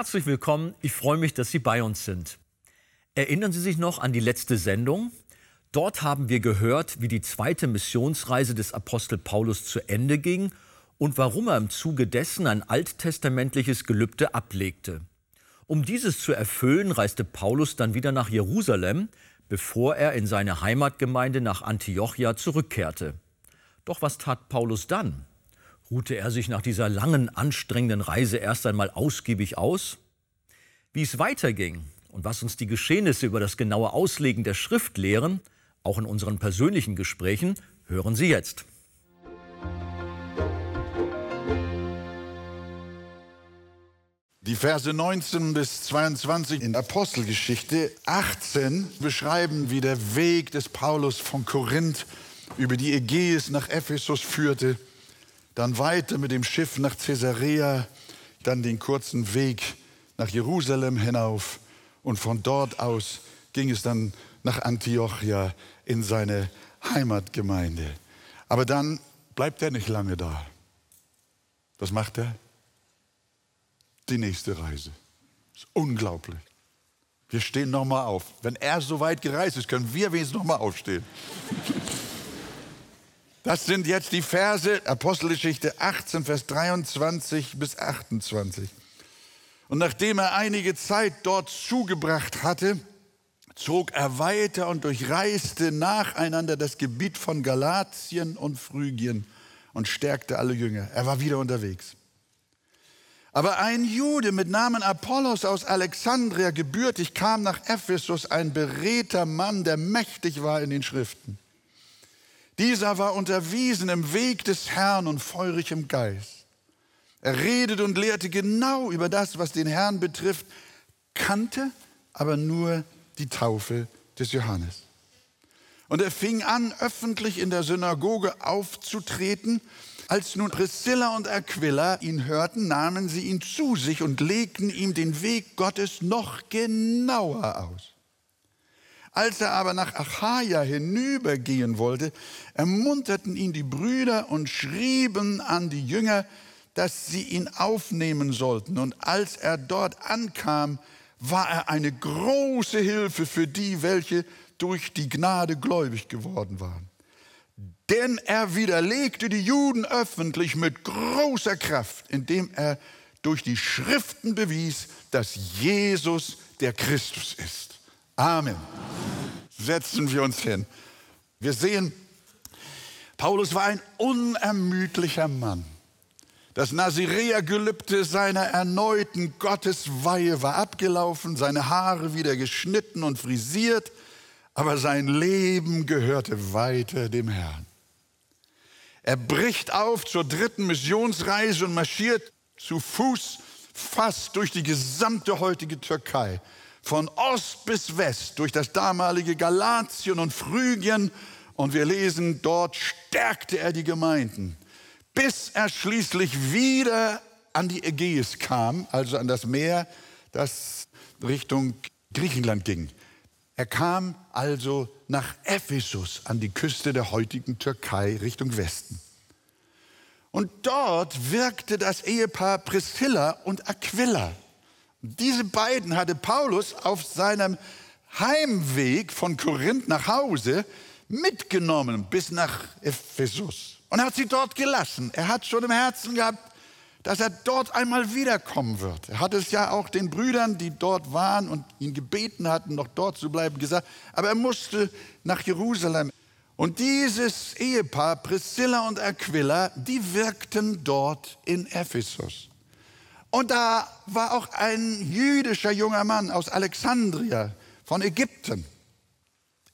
Herzlich willkommen, ich freue mich, dass Sie bei uns sind. Erinnern Sie sich noch an die letzte Sendung? Dort haben wir gehört, wie die zweite Missionsreise des Apostel Paulus zu Ende ging und warum er im Zuge dessen ein alttestamentliches Gelübde ablegte. Um dieses zu erfüllen, reiste Paulus dann wieder nach Jerusalem, bevor er in seine Heimatgemeinde nach Antiochia zurückkehrte. Doch was tat Paulus dann? Ruhte er sich nach dieser langen, anstrengenden Reise erst einmal ausgiebig aus? Wie es weiterging und was uns die Geschehnisse über das genaue Auslegen der Schrift lehren, auch in unseren persönlichen Gesprächen, hören Sie jetzt. Die Verse 19 bis 22 in Apostelgeschichte 18 beschreiben, wie der Weg des Paulus von Korinth über die Ägäis nach Ephesus führte dann weiter mit dem Schiff nach Caesarea, dann den kurzen Weg nach Jerusalem hinauf und von dort aus ging es dann nach Antiochia in seine Heimatgemeinde. Aber dann bleibt er nicht lange da. Was macht er? Die nächste Reise. Ist unglaublich. Wir stehen nochmal auf. Wenn er so weit gereist ist, können wir wenigstens nochmal aufstehen. Das sind jetzt die Verse Apostelgeschichte 18, Vers 23 bis 28. Und nachdem er einige Zeit dort zugebracht hatte, zog er weiter und durchreiste nacheinander das Gebiet von Galatien und Phrygien und stärkte alle Jünger. Er war wieder unterwegs. Aber ein Jude mit Namen Apollos aus Alexandria gebürtig kam nach Ephesus, ein beredter Mann, der mächtig war in den Schriften. Dieser war unterwiesen im Weg des Herrn und feurig im Geist. Er redete und lehrte genau über das, was den Herrn betrifft, kannte aber nur die Taufe des Johannes. Und er fing an, öffentlich in der Synagoge aufzutreten. Als nun Priscilla und Aquila ihn hörten, nahmen sie ihn zu sich und legten ihm den Weg Gottes noch genauer aus. Als er aber nach Achaia hinübergehen wollte, ermunterten ihn die Brüder und schrieben an die Jünger, dass sie ihn aufnehmen sollten. Und als er dort ankam, war er eine große Hilfe für die, welche durch die Gnade gläubig geworden waren. Denn er widerlegte die Juden öffentlich mit großer Kraft, indem er durch die Schriften bewies, dass Jesus der Christus ist. Amen. Setzen wir uns hin. Wir sehen, Paulus war ein unermüdlicher Mann. Das Nazirea-Gelübde seiner erneuten Gottesweihe war abgelaufen, seine Haare wieder geschnitten und frisiert, aber sein Leben gehörte weiter dem Herrn. Er bricht auf zur dritten Missionsreise und marschiert zu Fuß fast durch die gesamte heutige Türkei von Ost bis West durch das damalige Galatien und Phrygien und wir lesen, dort stärkte er die Gemeinden, bis er schließlich wieder an die Ägäis kam, also an das Meer, das Richtung Griechenland ging. Er kam also nach Ephesus an die Küste der heutigen Türkei Richtung Westen. Und dort wirkte das Ehepaar Priscilla und Aquila. Diese beiden hatte Paulus auf seinem Heimweg von Korinth nach Hause mitgenommen bis nach Ephesus und hat sie dort gelassen. Er hat schon im Herzen gehabt, dass er dort einmal wiederkommen wird. Er hat es ja auch den Brüdern, die dort waren und ihn gebeten hatten, noch dort zu bleiben, gesagt. Aber er musste nach Jerusalem. Und dieses Ehepaar, Priscilla und Aquila, die wirkten dort in Ephesus. Und da war auch ein jüdischer junger Mann aus Alexandria von Ägypten.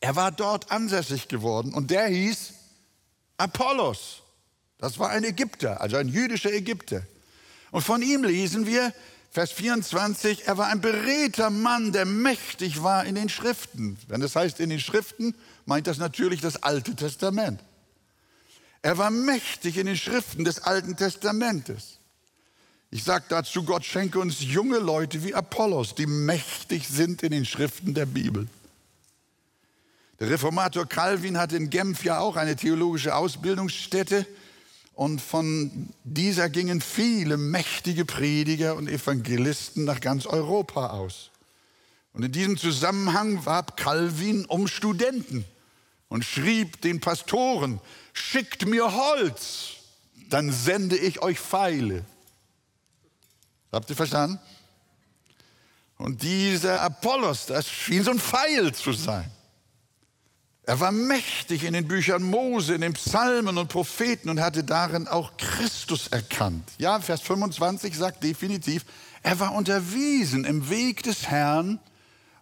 Er war dort ansässig geworden und der hieß Apollos. Das war ein Ägypter, also ein jüdischer Ägypter. Und von ihm lesen wir, Vers 24, er war ein beredter Mann, der mächtig war in den Schriften. Wenn das heißt in den Schriften, meint das natürlich das Alte Testament. Er war mächtig in den Schriften des Alten Testamentes. Ich sage dazu, Gott schenke uns junge Leute wie Apollos, die mächtig sind in den Schriften der Bibel. Der Reformator Calvin hat in Genf ja auch eine theologische Ausbildungsstätte Und von dieser gingen viele mächtige Prediger und Evangelisten nach ganz Europa aus. Und in diesem Zusammenhang warb Calvin um Studenten und schrieb den Pastoren, schickt mir Holz, dann sende ich euch Pfeile. Habt ihr verstanden? Und dieser Apollos, das schien so ein Pfeil zu sein. Er war mächtig in den Büchern Mose, in den Psalmen und Propheten und hatte darin auch Christus erkannt. Ja, Vers 25 sagt definitiv, er war unterwiesen im Weg des Herrn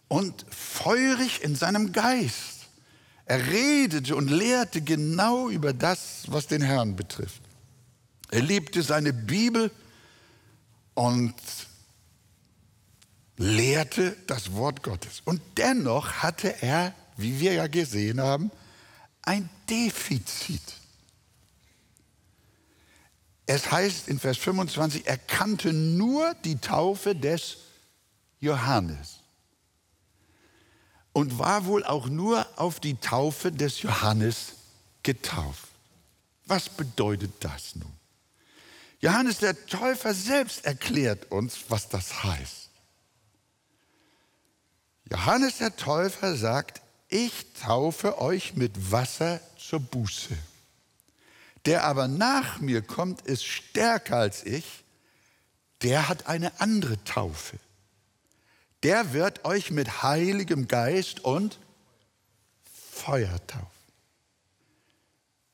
und feurig in seinem Geist. Er redete und lehrte genau über das, was den Herrn betrifft. Er liebte seine Bibel und lehrte das Wort Gottes. Und dennoch hatte er, wie wir ja gesehen haben, ein Defizit. Es heißt in Vers 25, er kannte nur die Taufe des Johannes und war wohl auch nur auf die Taufe des Johannes getauft. Was bedeutet das nun? Johannes der Täufer selbst erklärt uns, was das heißt. Johannes der Täufer sagt, ich taufe euch mit Wasser zur Buße. Der aber nach mir kommt, ist stärker als ich, der hat eine andere Taufe der wird euch mit Heiligem Geist und Feuer taufen.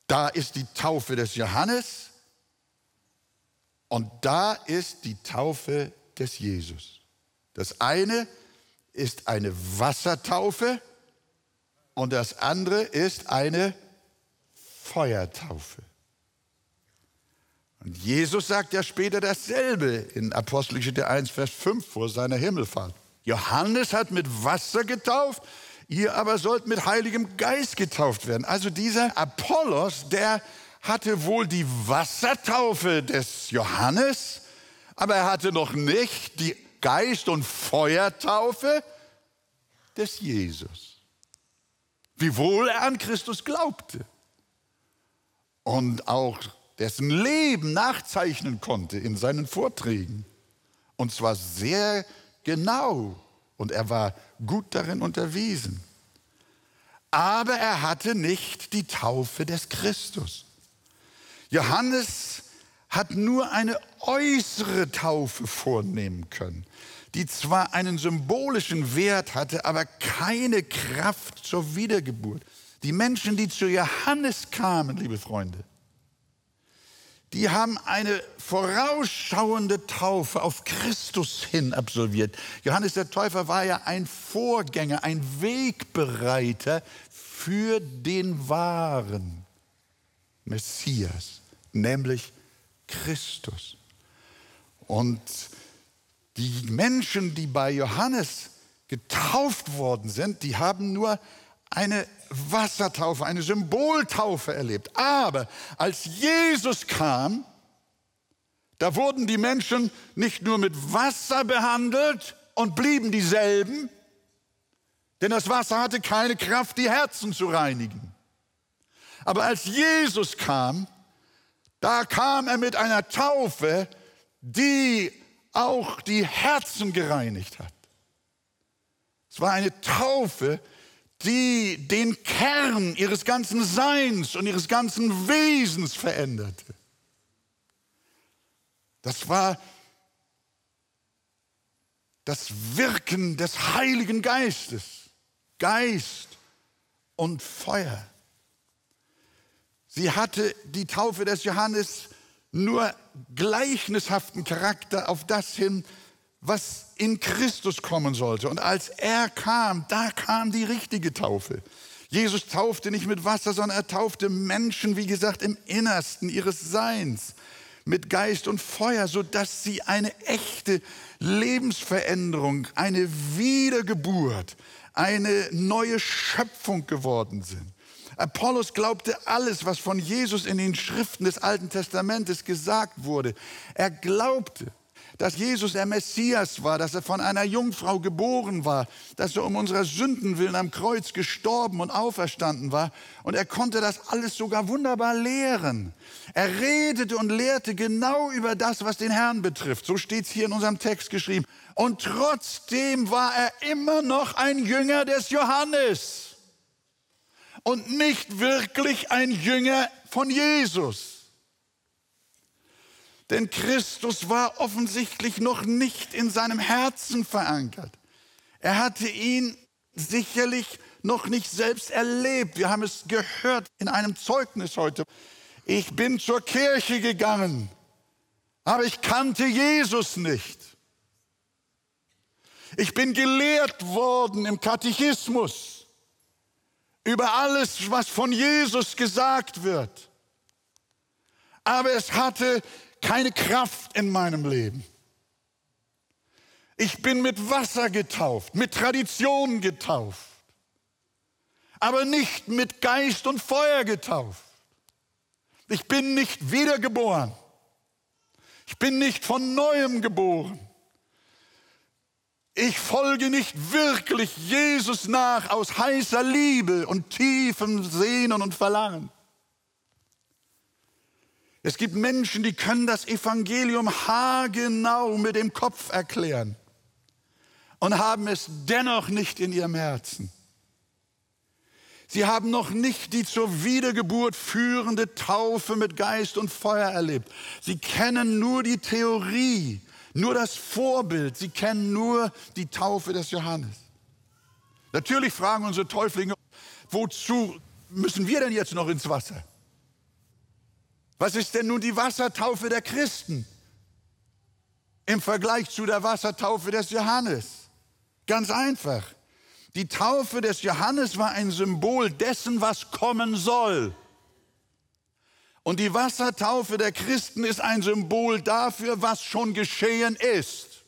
Da ist die Taufe des Johannes und da ist die Taufe des Jesus. Das eine ist eine Wassertaufe und das andere ist eine Feuertaufe. Und Jesus sagt ja später dasselbe in Apostelgeschichte 1, Vers 5 vor seiner Himmelfahrt. Johannes hat mit Wasser getauft, ihr aber sollt mit Heiligem Geist getauft werden. Also dieser Apollos, der hatte wohl die Wassertaufe des Johannes, aber er hatte noch nicht die Geist- und Feuertaufe des Jesus. Wiewohl er an Christus glaubte und auch dessen Leben nachzeichnen konnte in seinen Vorträgen. Und zwar sehr genau und er war gut darin unterwiesen. Aber er hatte nicht die Taufe des Christus. Johannes hat nur eine äußere Taufe vornehmen können, die zwar einen symbolischen Wert hatte, aber keine Kraft zur Wiedergeburt. Die Menschen, die zu Johannes kamen, liebe Freunde, die haben eine vorausschauende Taufe auf Christus hin absolviert. Johannes der Täufer war ja ein Vorgänger, ein Wegbereiter für den wahren Messias, nämlich Christus. Und die Menschen, die bei Johannes getauft worden sind, die haben nur eine Wassertaufe, eine Symboltaufe erlebt. Aber als Jesus kam, da wurden die Menschen nicht nur mit Wasser behandelt und blieben dieselben, denn das Wasser hatte keine Kraft, die Herzen zu reinigen. Aber als Jesus kam, da kam er mit einer Taufe, die auch die Herzen gereinigt hat. Es war eine Taufe, die den Kern ihres ganzen Seins und ihres ganzen Wesens veränderte. Das war das Wirken des Heiligen Geistes, Geist und Feuer. Sie hatte die Taufe des Johannes nur gleichnishaften Charakter auf das hin, was in Christus kommen sollte. Und als er kam, da kam die richtige Taufe. Jesus taufte nicht mit Wasser, sondern er taufte Menschen, wie gesagt, im Innersten ihres Seins mit Geist und Feuer, sodass sie eine echte Lebensveränderung, eine Wiedergeburt, eine neue Schöpfung geworden sind. Apollos glaubte alles, was von Jesus in den Schriften des Alten Testamentes gesagt wurde. Er glaubte, dass Jesus der Messias war, dass er von einer Jungfrau geboren war, dass er um unserer Sünden willen am Kreuz gestorben und auferstanden war. Und er konnte das alles sogar wunderbar lehren. Er redete und lehrte genau über das, was den Herrn betrifft. So steht es hier in unserem Text geschrieben. Und trotzdem war er immer noch ein Jünger des Johannes und nicht wirklich ein Jünger von Jesus. Denn Christus war offensichtlich noch nicht in seinem Herzen verankert. Er hatte ihn sicherlich noch nicht selbst erlebt. Wir haben es gehört in einem Zeugnis heute. Ich bin zur Kirche gegangen, aber ich kannte Jesus nicht. Ich bin gelehrt worden im Katechismus über alles, was von Jesus gesagt wird. Aber es hatte keine Kraft in meinem Leben. Ich bin mit Wasser getauft, mit Tradition getauft, aber nicht mit Geist und Feuer getauft. Ich bin nicht wiedergeboren. Ich bin nicht von neuem geboren. Ich folge nicht wirklich Jesus nach aus heißer Liebe und tiefem Sehnen und Verlangen. Es gibt Menschen, die können das Evangelium haargenau mit dem Kopf erklären und haben es dennoch nicht in ihrem Herzen. Sie haben noch nicht die zur Wiedergeburt führende Taufe mit Geist und Feuer erlebt. Sie kennen nur die Theorie, nur das Vorbild. Sie kennen nur die Taufe des Johannes. Natürlich fragen unsere Täuflinge, wozu müssen wir denn jetzt noch ins Wasser? Was ist denn nun die Wassertaufe der Christen im Vergleich zu der Wassertaufe des Johannes? Ganz einfach. Die Taufe des Johannes war ein Symbol dessen, was kommen soll. Und die Wassertaufe der Christen ist ein Symbol dafür, was schon geschehen ist.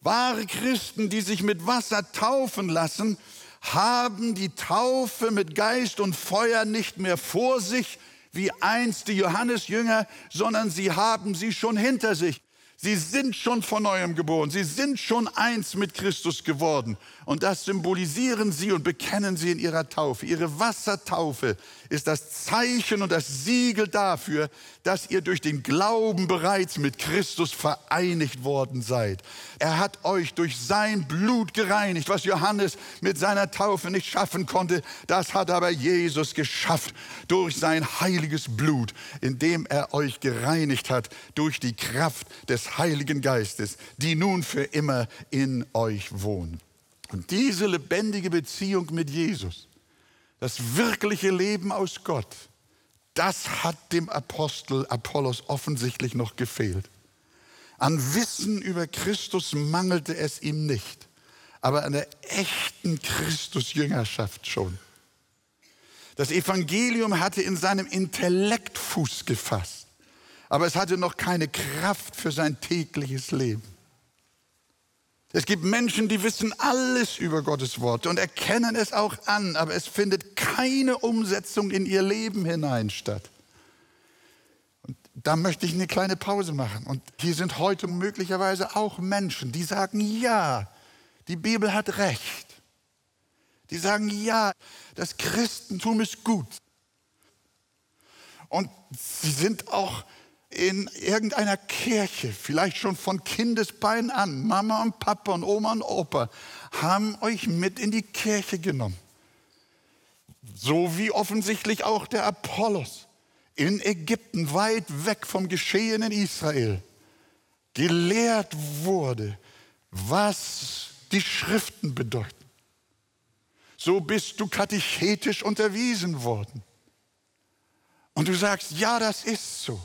Wahre Christen, die sich mit Wasser taufen lassen, haben die Taufe mit Geist und Feuer nicht mehr vor sich, wie einst die Johannesjünger, sondern sie haben sie schon hinter sich. Sie sind schon von neuem geboren. Sie sind schon eins mit Christus geworden. Und das symbolisieren sie und bekennen sie in ihrer Taufe. Ihre Wassertaufe ist das Zeichen und das Siegel dafür, dass ihr durch den Glauben bereits mit Christus vereinigt worden seid. Er hat euch durch sein Blut gereinigt, was Johannes mit seiner Taufe nicht schaffen konnte. Das hat aber Jesus geschafft durch sein heiliges Blut, indem er euch gereinigt hat durch die Kraft des Heiligen Geistes, die nun für immer in euch wohnt. Und diese lebendige Beziehung mit Jesus, das wirkliche Leben aus Gott, das hat dem Apostel Apollos offensichtlich noch gefehlt. An Wissen über Christus mangelte es ihm nicht, aber an der echten Christusjüngerschaft schon. Das Evangelium hatte in seinem Intellekt Fuß gefasst, aber es hatte noch keine Kraft für sein tägliches Leben. Es gibt Menschen, die wissen alles über Gottes Wort und erkennen es auch an, aber es findet keine Umsetzung in ihr Leben hinein statt. Und da möchte ich eine kleine Pause machen. Und hier sind heute möglicherweise auch Menschen, die sagen, ja, die Bibel hat recht. Die sagen, ja, das Christentum ist gut. Und sie sind auch in irgendeiner Kirche, vielleicht schon von Kindesbein an, Mama und Papa und Oma und Opa, haben euch mit in die Kirche genommen. So wie offensichtlich auch der Apollos in Ägypten, weit weg vom Geschehen in Israel, gelehrt wurde, was die Schriften bedeuten. So bist du katechetisch unterwiesen worden. Und du sagst, ja, das ist so.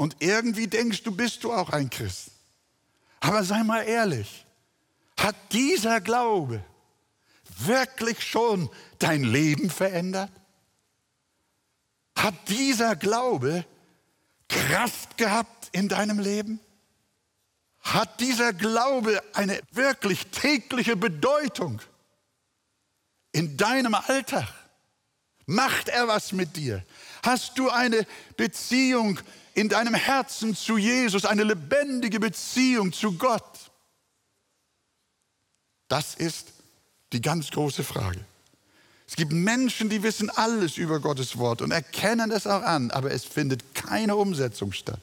Und irgendwie denkst du, bist du auch ein Christ. Aber sei mal ehrlich, hat dieser Glaube wirklich schon dein Leben verändert? Hat dieser Glaube Kraft gehabt in deinem Leben? Hat dieser Glaube eine wirklich tägliche Bedeutung in deinem Alltag? Macht er was mit dir? Hast du eine Beziehung in deinem Herzen zu Jesus, eine lebendige Beziehung zu Gott? Das ist die ganz große Frage. Es gibt Menschen, die wissen alles über Gottes Wort und erkennen es auch an, aber es findet keine Umsetzung statt.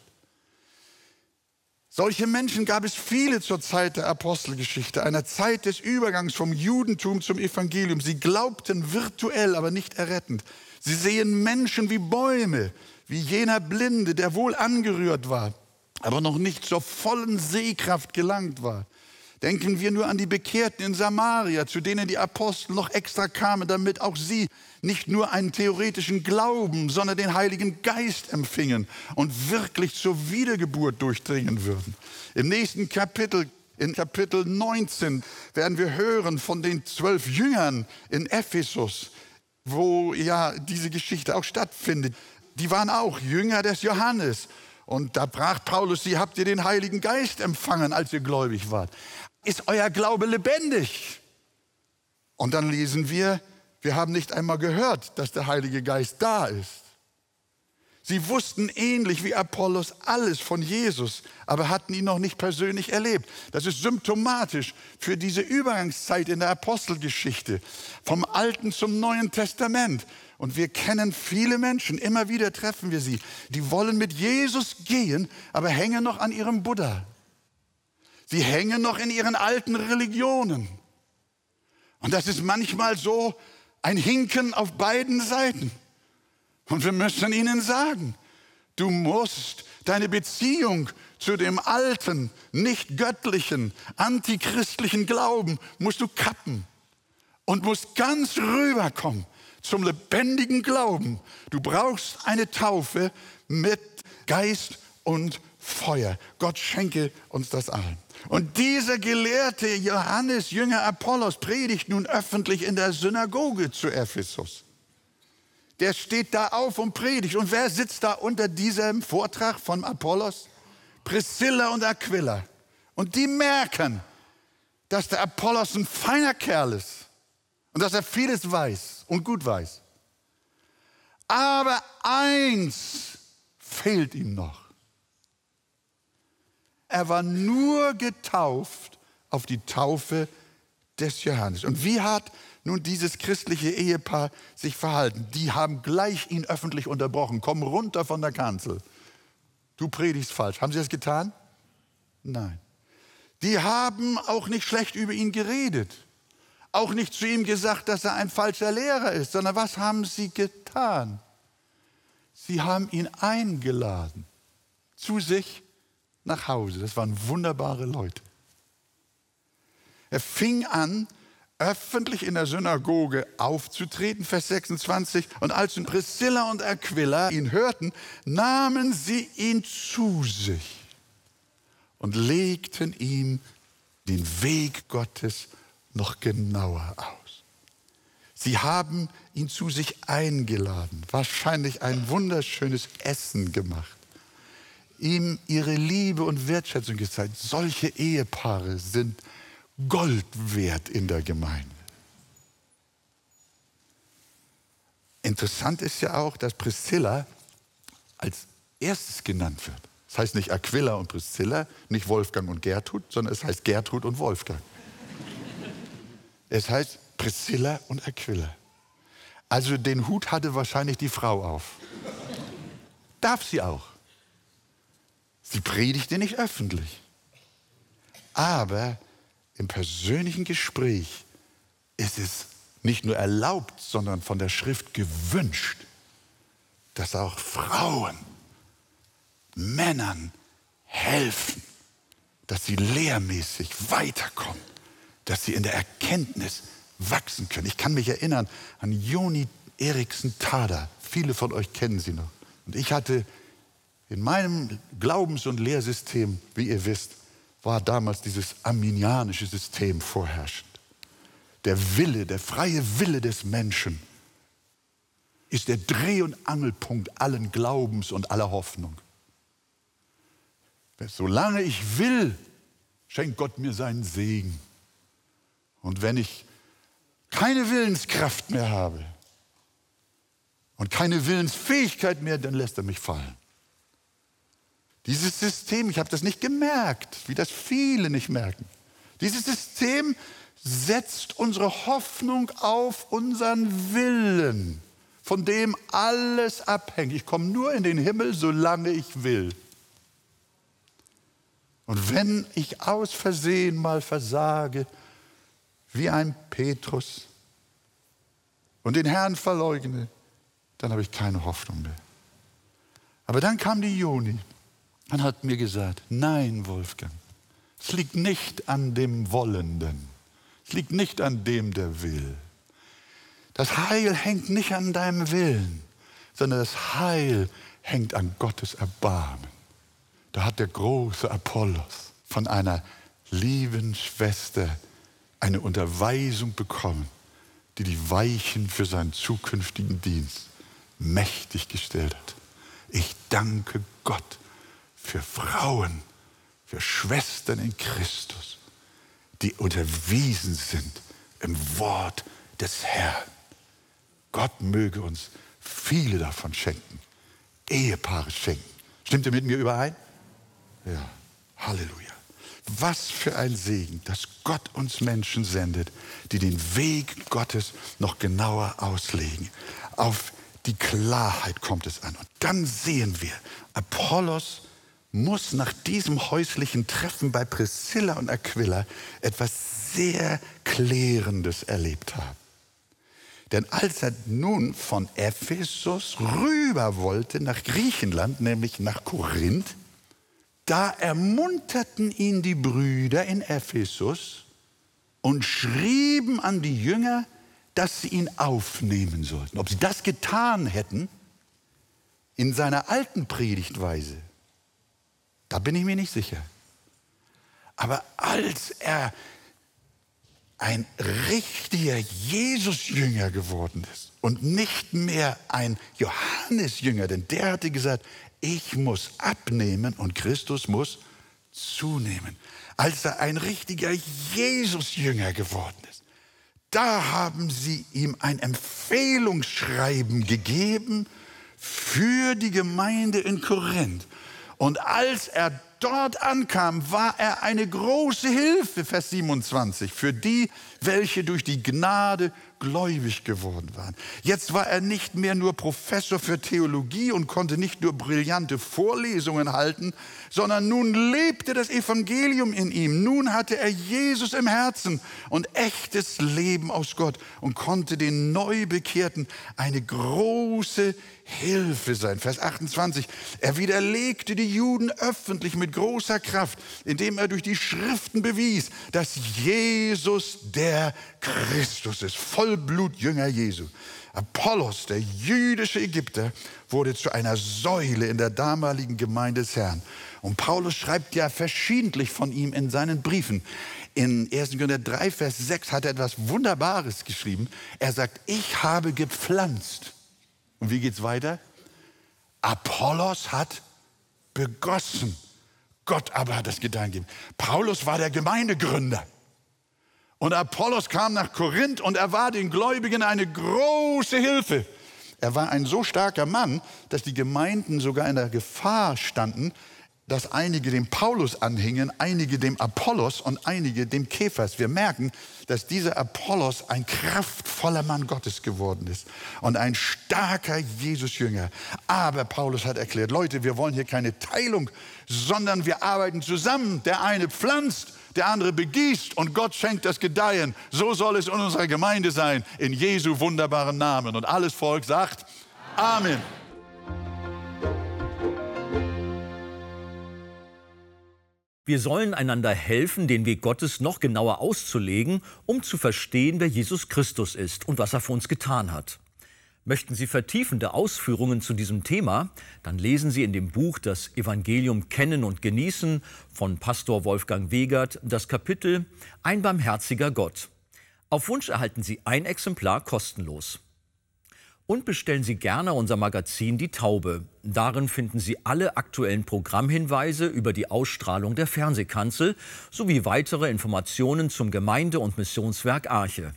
Solche Menschen gab es viele zur Zeit der Apostelgeschichte, einer Zeit des Übergangs vom Judentum zum Evangelium. Sie glaubten virtuell, aber nicht errettend. Sie sehen Menschen wie Bäume, wie jener Blinde, der wohl angerührt war, aber noch nicht zur vollen Sehkraft gelangt war. Denken wir nur an die Bekehrten in Samaria, zu denen die Apostel noch extra kamen, damit auch sie nicht nur einen theoretischen Glauben, sondern den Heiligen Geist empfingen und wirklich zur Wiedergeburt durchdringen würden. Im nächsten Kapitel, in Kapitel 19, werden wir hören von den zwölf Jüngern in Ephesus, wo ja diese Geschichte auch stattfindet. Die waren auch Jünger des Johannes. Und da brach Paulus sie, habt ihr den Heiligen Geist empfangen, als ihr gläubig wart? Ist euer Glaube lebendig? Und dann lesen wir, wir haben nicht einmal gehört, dass der Heilige Geist da ist. Sie wussten ähnlich wie Apollos alles von Jesus, aber hatten ihn noch nicht persönlich erlebt. Das ist symptomatisch für diese Übergangszeit in der Apostelgeschichte, vom Alten zum Neuen Testament. Und wir kennen viele Menschen, immer wieder treffen wir sie, die wollen mit Jesus gehen, aber hängen noch an ihrem Buddha. Sie hängen noch in ihren alten Religionen. Und das ist manchmal so ein Hinken auf beiden Seiten. Und wir müssen ihnen sagen, du musst deine Beziehung zu dem alten, nicht göttlichen, antichristlichen Glauben, musst du kappen und musst ganz rüberkommen zum lebendigen Glauben. Du brauchst eine Taufe mit Geist und Feuer. Gott schenke uns das allen. Und dieser gelehrte Johannes, Jünger Apollos, predigt nun öffentlich in der Synagoge zu Ephesus. Der steht da auf und predigt. Und wer sitzt da unter diesem Vortrag von Apollos? Priscilla und Aquila. Und die merken, dass der Apollos ein feiner Kerl ist und dass er vieles weiß und gut weiß. Aber eins fehlt ihm noch. Er war nur getauft auf die Taufe des Johannes. Und wie hat nun dieses christliche Ehepaar sich verhalten? Die haben gleich ihn öffentlich unterbrochen. Komm runter von der Kanzel. Du predigst falsch. Haben sie das getan? Nein. Die haben auch nicht schlecht über ihn geredet. Auch nicht zu ihm gesagt, dass er ein falscher Lehrer ist, sondern was haben sie getan? Sie haben ihn eingeladen zu sich nach Hause. Das waren wunderbare Leute. Er fing an, öffentlich in der Synagoge aufzutreten, Vers 26. Und als Priscilla und Aquila ihn hörten, nahmen sie ihn zu sich und legten ihm den Weg Gottes noch genauer aus. Sie haben ihn zu sich eingeladen, wahrscheinlich ein wunderschönes Essen gemacht ihm ihre Liebe und Wertschätzung gezeigt. Solche Ehepaare sind Gold wert in der Gemeinde. Interessant ist ja auch, dass Priscilla als erstes genannt wird. Das heißt nicht Aquila und Priscilla, nicht Wolfgang und Gertrud, sondern es heißt Gertrud und Wolfgang. Es heißt Priscilla und Aquila. Also den Hut hatte wahrscheinlich die Frau auf. Darf sie auch. Sie predigte nicht öffentlich. Aber im persönlichen Gespräch ist es nicht nur erlaubt, sondern von der Schrift gewünscht, dass auch Frauen Männern helfen, dass sie lehrmäßig weiterkommen, dass sie in der Erkenntnis wachsen können. Ich kann mich erinnern an Joni Eriksen Tada. Viele von euch kennen sie noch. Und ich hatte in meinem Glaubens- und Lehrsystem, wie ihr wisst, war damals dieses arminianische System vorherrschend. Der Wille, der freie Wille des Menschen ist der Dreh- und Angelpunkt allen Glaubens und aller Hoffnung. Solange ich will, schenkt Gott mir seinen Segen. Und wenn ich keine Willenskraft mehr habe, und keine Willensfähigkeit mehr, dann lässt er mich fallen. Dieses System, ich habe das nicht gemerkt, wie das viele nicht merken. Dieses System setzt unsere Hoffnung auf unseren Willen, von dem alles abhängt. Ich komme nur in den Himmel, solange ich will. Und wenn ich aus Versehen mal versage, wie ein Petrus, und den Herrn verleugne, dann habe ich keine Hoffnung mehr. Aber dann kam die Juni und hat mir gesagt, nein, Wolfgang, es liegt nicht an dem Wollenden, es liegt nicht an dem, der will. Das Heil hängt nicht an deinem Willen, sondern das Heil hängt an Gottes Erbarmen. Da hat der große Apollos von einer lieben Schwester eine Unterweisung bekommen, die die Weichen für seinen zukünftigen Dienst mächtig gestellt hat. Ich danke Gott für Frauen, für Schwestern in Christus, die unterwiesen sind im Wort des Herrn. Gott möge uns viele davon schenken, Ehepaare schenken. Stimmt ihr mit mir überein? Ja, Halleluja. Was für ein Segen, dass Gott uns Menschen sendet, die den Weg Gottes noch genauer auslegen. Auf die Klarheit kommt es an. Und dann sehen wir, Apollos muss nach diesem häuslichen Treffen bei Priscilla und Aquila etwas sehr Klärendes erlebt haben. Denn als er nun von Ephesus rüber wollte nach Griechenland, nämlich nach Korinth, da ermunterten ihn die Brüder in Ephesus und schrieben an die Jünger, dass sie ihn aufnehmen sollten. Ob sie das getan hätten in seiner alten Predigtweise, da bin ich mir nicht sicher. Aber als er ein richtiger Jesus-Jünger geworden ist und nicht mehr ein Johannes-Jünger, denn der hatte gesagt, ich muss abnehmen und Christus muss zunehmen. Als er ein richtiger Jesus-Jünger geworden ist, da haben sie ihm ein Empfehlungsschreiben gegeben für die Gemeinde in Korinth. Und als er dort ankam, war er eine große Hilfe, Vers 27, für die, welche durch die Gnade gläubig geworden waren. Jetzt war er nicht mehr nur Professor für Theologie und konnte nicht nur brillante Vorlesungen halten, sondern nun lebte das Evangelium in ihm. Nun hatte er Jesus im Herzen und echtes Leben aus Gott und konnte den Neubekehrten eine große Hilfe sein. Vers 28. Er widerlegte die Juden öffentlich mit großer Kraft, indem er durch die Schriften bewies, dass Jesus der Christus ist, Vollblutjünger Jesu. Apollos, der jüdische Ägypter, wurde zu einer Säule in der damaligen Gemeinde des Herrn. Und Paulus schreibt ja verschiedentlich von ihm in seinen Briefen. In 1. Korinther 3, Vers 6 hat er etwas Wunderbares geschrieben. Er sagt, ich habe gepflanzt. Und wie geht es weiter? Apollos hat begossen. Gott aber hat das gegeben. Paulus war der Gemeindegründer. Und Apollos kam nach Korinth und er war den Gläubigen eine große Hilfe. Er war ein so starker Mann, dass die Gemeinden sogar in der Gefahr standen, dass einige dem Paulus anhingen, einige dem Apollos und einige dem Käfers. Wir merken, dass dieser Apollos ein kraftvoller Mann Gottes geworden ist und ein starker Jesus-Jünger. Aber Paulus hat erklärt, Leute, wir wollen hier keine Teilung, sondern wir arbeiten zusammen. Der eine pflanzt, der andere begießt und Gott schenkt das Gedeihen. So soll es in unserer Gemeinde sein, in Jesu wunderbaren Namen. Und alles Volk sagt Amen. Amen. Wir sollen einander helfen, den Weg Gottes noch genauer auszulegen, um zu verstehen, wer Jesus Christus ist und was er für uns getan hat. Möchten Sie vertiefende Ausführungen zu diesem Thema, dann lesen Sie in dem Buch Das Evangelium Kennen und Genießen von Pastor Wolfgang Wegert das Kapitel Ein barmherziger Gott. Auf Wunsch erhalten Sie ein Exemplar kostenlos. Und bestellen Sie gerne unser Magazin Die Taube. Darin finden Sie alle aktuellen Programmhinweise über die Ausstrahlung der Fernsehkanzel sowie weitere Informationen zum Gemeinde- und Missionswerk Arche.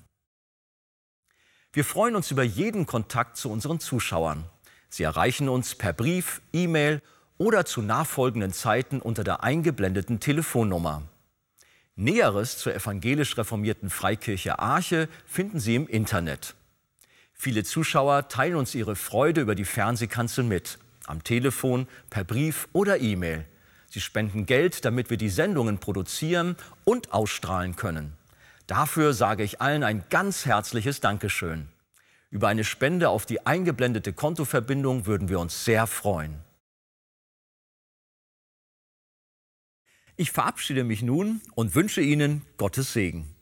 Wir freuen uns über jeden Kontakt zu unseren Zuschauern. Sie erreichen uns per Brief, E-Mail oder zu nachfolgenden Zeiten unter der eingeblendeten Telefonnummer. Näheres zur evangelisch reformierten Freikirche Arche finden Sie im Internet. Viele Zuschauer teilen uns ihre Freude über die Fernsehkanzel mit, am Telefon, per Brief oder E-Mail. Sie spenden Geld, damit wir die Sendungen produzieren und ausstrahlen können. Dafür sage ich allen ein ganz herzliches Dankeschön. Über eine Spende auf die eingeblendete Kontoverbindung würden wir uns sehr freuen. Ich verabschiede mich nun und wünsche Ihnen Gottes Segen.